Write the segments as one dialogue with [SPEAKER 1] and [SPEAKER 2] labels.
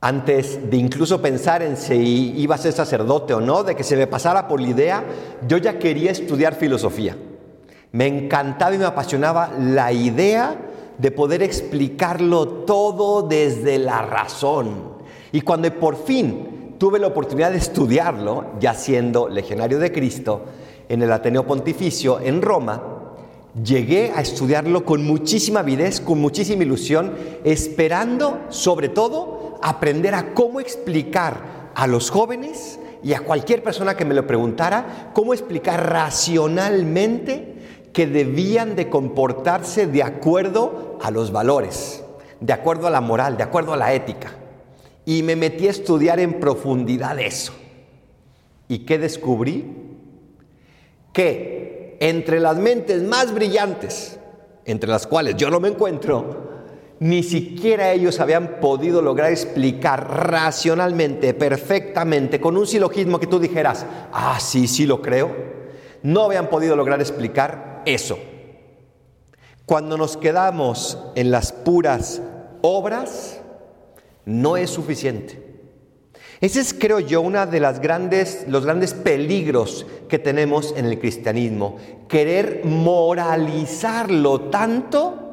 [SPEAKER 1] Antes de incluso pensar en si iba a ser sacerdote o no, de que se me pasara por la idea, yo ya quería estudiar filosofía. Me encantaba y me apasionaba la idea de poder explicarlo todo desde la razón. Y cuando por fin tuve la oportunidad de estudiarlo, ya siendo legionario de Cristo, en el Ateneo Pontificio en Roma, llegué a estudiarlo con muchísima avidez, con muchísima ilusión, esperando sobre todo aprender a cómo explicar a los jóvenes y a cualquier persona que me lo preguntara, cómo explicar racionalmente que debían de comportarse de acuerdo a los valores, de acuerdo a la moral, de acuerdo a la ética. Y me metí a estudiar en profundidad eso. ¿Y qué descubrí? Que entre las mentes más brillantes, entre las cuales yo no me encuentro, ni siquiera ellos habían podido lograr explicar racionalmente, perfectamente, con un silogismo que tú dijeras, ah, sí, sí lo creo, no habían podido lograr explicar eso. Cuando nos quedamos en las puras obras, no es suficiente. Ese es, creo yo, uno de las los grandes peligros que tenemos en el cristianismo. Querer moralizarlo tanto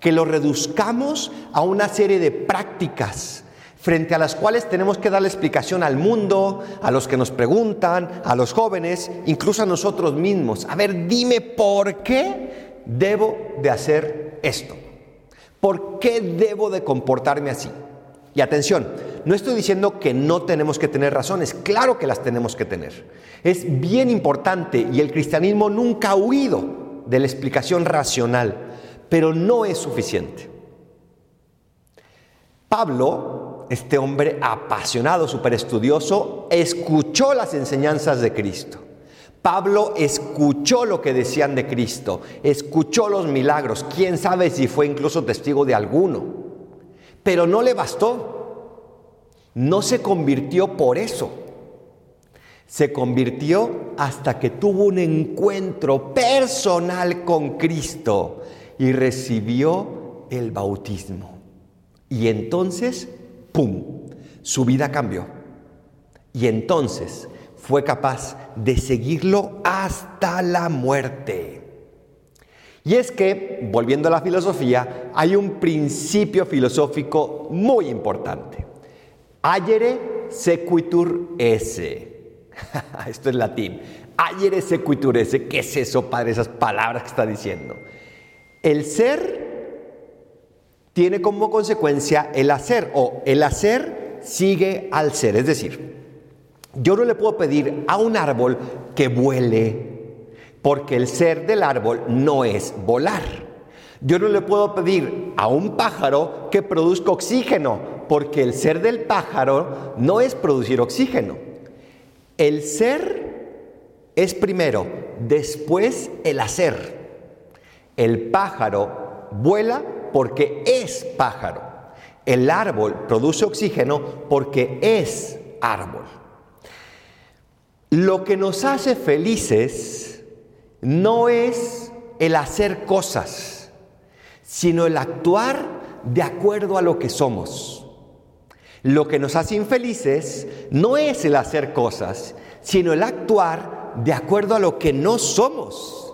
[SPEAKER 1] que lo reduzcamos a una serie de prácticas frente a las cuales tenemos que darle explicación al mundo, a los que nos preguntan, a los jóvenes, incluso a nosotros mismos. A ver, dime por qué debo de hacer esto. ¿Por qué debo de comportarme así? Y atención, no estoy diciendo que no tenemos que tener razones, claro que las tenemos que tener. Es bien importante y el cristianismo nunca ha huido de la explicación racional, pero no es suficiente. Pablo, este hombre apasionado, súper estudioso, escuchó las enseñanzas de Cristo. Pablo escuchó lo que decían de Cristo, escuchó los milagros, quién sabe si fue incluso testigo de alguno. Pero no le bastó. No se convirtió por eso. Se convirtió hasta que tuvo un encuentro personal con Cristo y recibió el bautismo. Y entonces, ¡pum!, su vida cambió. Y entonces fue capaz de seguirlo hasta la muerte. Y es que, volviendo a la filosofía, hay un principio filosófico muy importante. Ayere sequitur esse. Esto es latín. Ayere sequitur esse. ¿Qué es eso, padre? Esas palabras que está diciendo. El ser tiene como consecuencia el hacer o el hacer sigue al ser. Es decir, yo no le puedo pedir a un árbol que vuele porque el ser del árbol no es volar. Yo no le puedo pedir a un pájaro que produzca oxígeno, porque el ser del pájaro no es producir oxígeno. El ser es primero, después el hacer. El pájaro vuela porque es pájaro. El árbol produce oxígeno porque es árbol. Lo que nos hace felices no es el hacer cosas, sino el actuar de acuerdo a lo que somos. Lo que nos hace infelices no es el hacer cosas, sino el actuar de acuerdo a lo que no somos.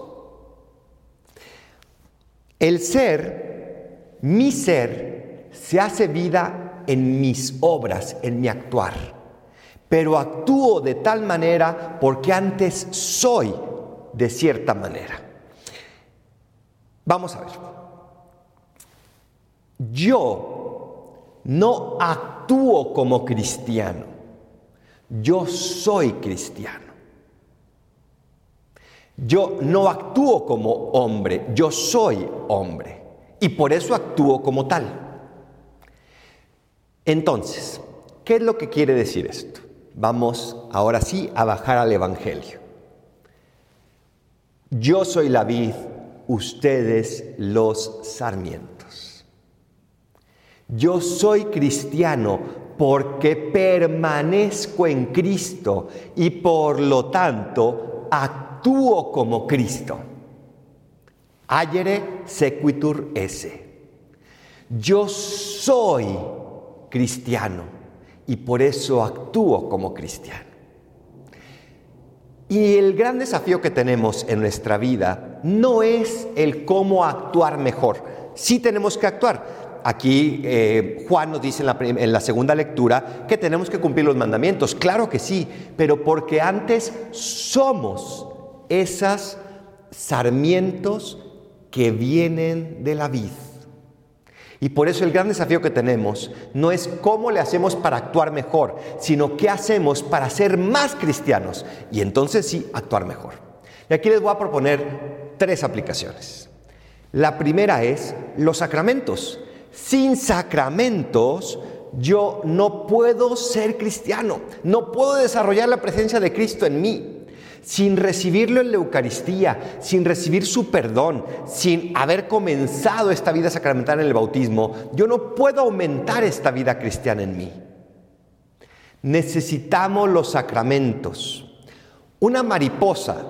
[SPEAKER 1] El ser, mi ser, se hace vida en mis obras, en mi actuar, pero actúo de tal manera porque antes soy de cierta manera. Vamos a ver. Yo no actúo como cristiano, yo soy cristiano. Yo no actúo como hombre, yo soy hombre. Y por eso actúo como tal. Entonces, ¿qué es lo que quiere decir esto? Vamos ahora sí a bajar al Evangelio. Yo soy la vid, ustedes los sarmientos. Yo soy cristiano porque permanezco en Cristo y por lo tanto actúo como Cristo. Ayere sequitur esse. Yo soy cristiano y por eso actúo como cristiano. Y el gran desafío que tenemos en nuestra vida no es el cómo actuar mejor. Sí tenemos que actuar. Aquí eh, Juan nos dice en la, en la segunda lectura que tenemos que cumplir los mandamientos. Claro que sí, pero porque antes somos esas sarmientos que vienen de la vid. Y por eso el gran desafío que tenemos no es cómo le hacemos para actuar mejor, sino qué hacemos para ser más cristianos y entonces sí actuar mejor. Y aquí les voy a proponer tres aplicaciones. La primera es los sacramentos. Sin sacramentos yo no puedo ser cristiano, no puedo desarrollar la presencia de Cristo en mí sin recibirlo en la Eucaristía, sin recibir su perdón, sin haber comenzado esta vida sacramental en el bautismo, yo no puedo aumentar esta vida cristiana en mí. Necesitamos los sacramentos. Una mariposa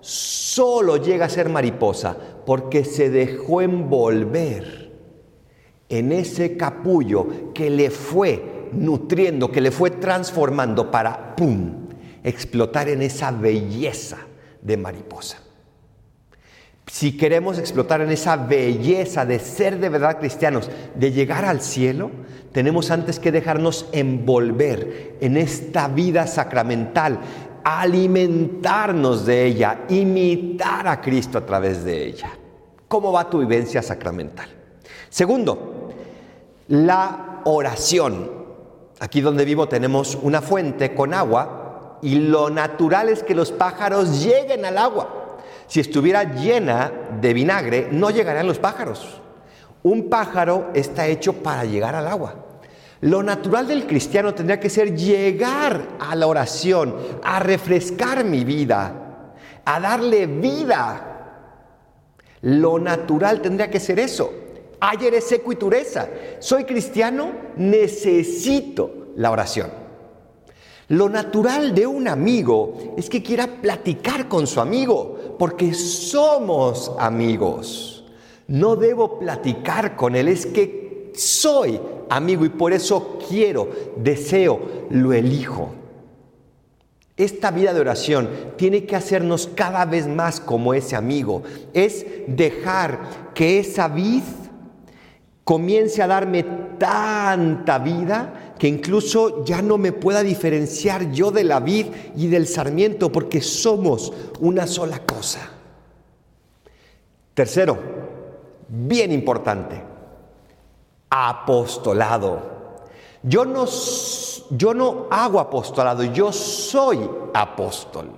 [SPEAKER 1] solo llega a ser mariposa porque se dejó envolver en ese capullo que le fue nutriendo, que le fue transformando para, ¡pum!, explotar en esa belleza de mariposa. Si queremos explotar en esa belleza de ser de verdad cristianos, de llegar al cielo, tenemos antes que dejarnos envolver en esta vida sacramental, alimentarnos de ella, imitar a Cristo a través de ella. ¿Cómo va tu vivencia sacramental? Segundo, la oración. Aquí donde vivo tenemos una fuente con agua y lo natural es que los pájaros lleguen al agua. Si estuviera llena de vinagre, no llegarían los pájaros. Un pájaro está hecho para llegar al agua. Lo natural del cristiano tendría que ser llegar a la oración, a refrescar mi vida, a darle vida. Lo natural tendría que ser eso. Ayer es seco y tureza. Soy cristiano, necesito la oración. Lo natural de un amigo es que quiera platicar con su amigo, porque somos amigos. No debo platicar con él, es que soy amigo y por eso quiero, deseo, lo elijo. Esta vida de oración tiene que hacernos cada vez más como ese amigo. Es dejar que esa vid comience a darme tanta vida que incluso ya no me pueda diferenciar yo de la vid y del sarmiento porque somos una sola cosa. Tercero, bien importante, apostolado. Yo no, yo no hago apostolado, yo soy apóstol.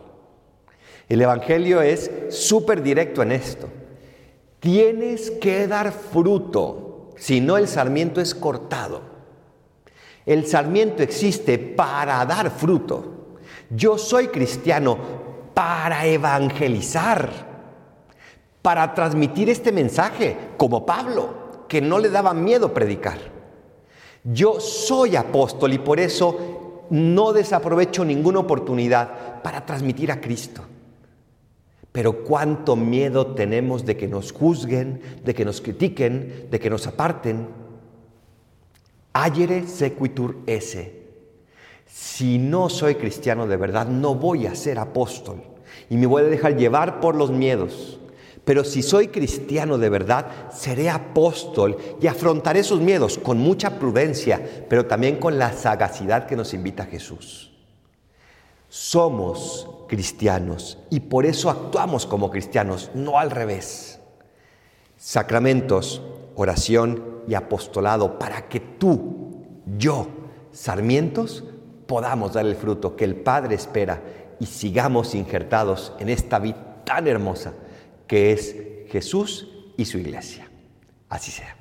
[SPEAKER 1] El Evangelio es súper directo en esto. Tienes que dar fruto si no el sarmiento es cortado. El sarmiento existe para dar fruto. Yo soy cristiano para evangelizar, para transmitir este mensaje, como Pablo, que no le daba miedo predicar. Yo soy apóstol y por eso no desaprovecho ninguna oportunidad para transmitir a Cristo. Pero cuánto miedo tenemos de que nos juzguen, de que nos critiquen, de que nos aparten. Ayere sequitur ese. Si no soy cristiano de verdad, no voy a ser apóstol y me voy a dejar llevar por los miedos. Pero si soy cristiano de verdad, seré apóstol y afrontaré esos miedos con mucha prudencia, pero también con la sagacidad que nos invita Jesús. Somos cristianos y por eso actuamos como cristianos, no al revés. Sacramentos, oración y apostolado para que tú, yo, sarmientos, podamos dar el fruto que el Padre espera y sigamos injertados en esta vida tan hermosa que es Jesús y su iglesia. Así sea.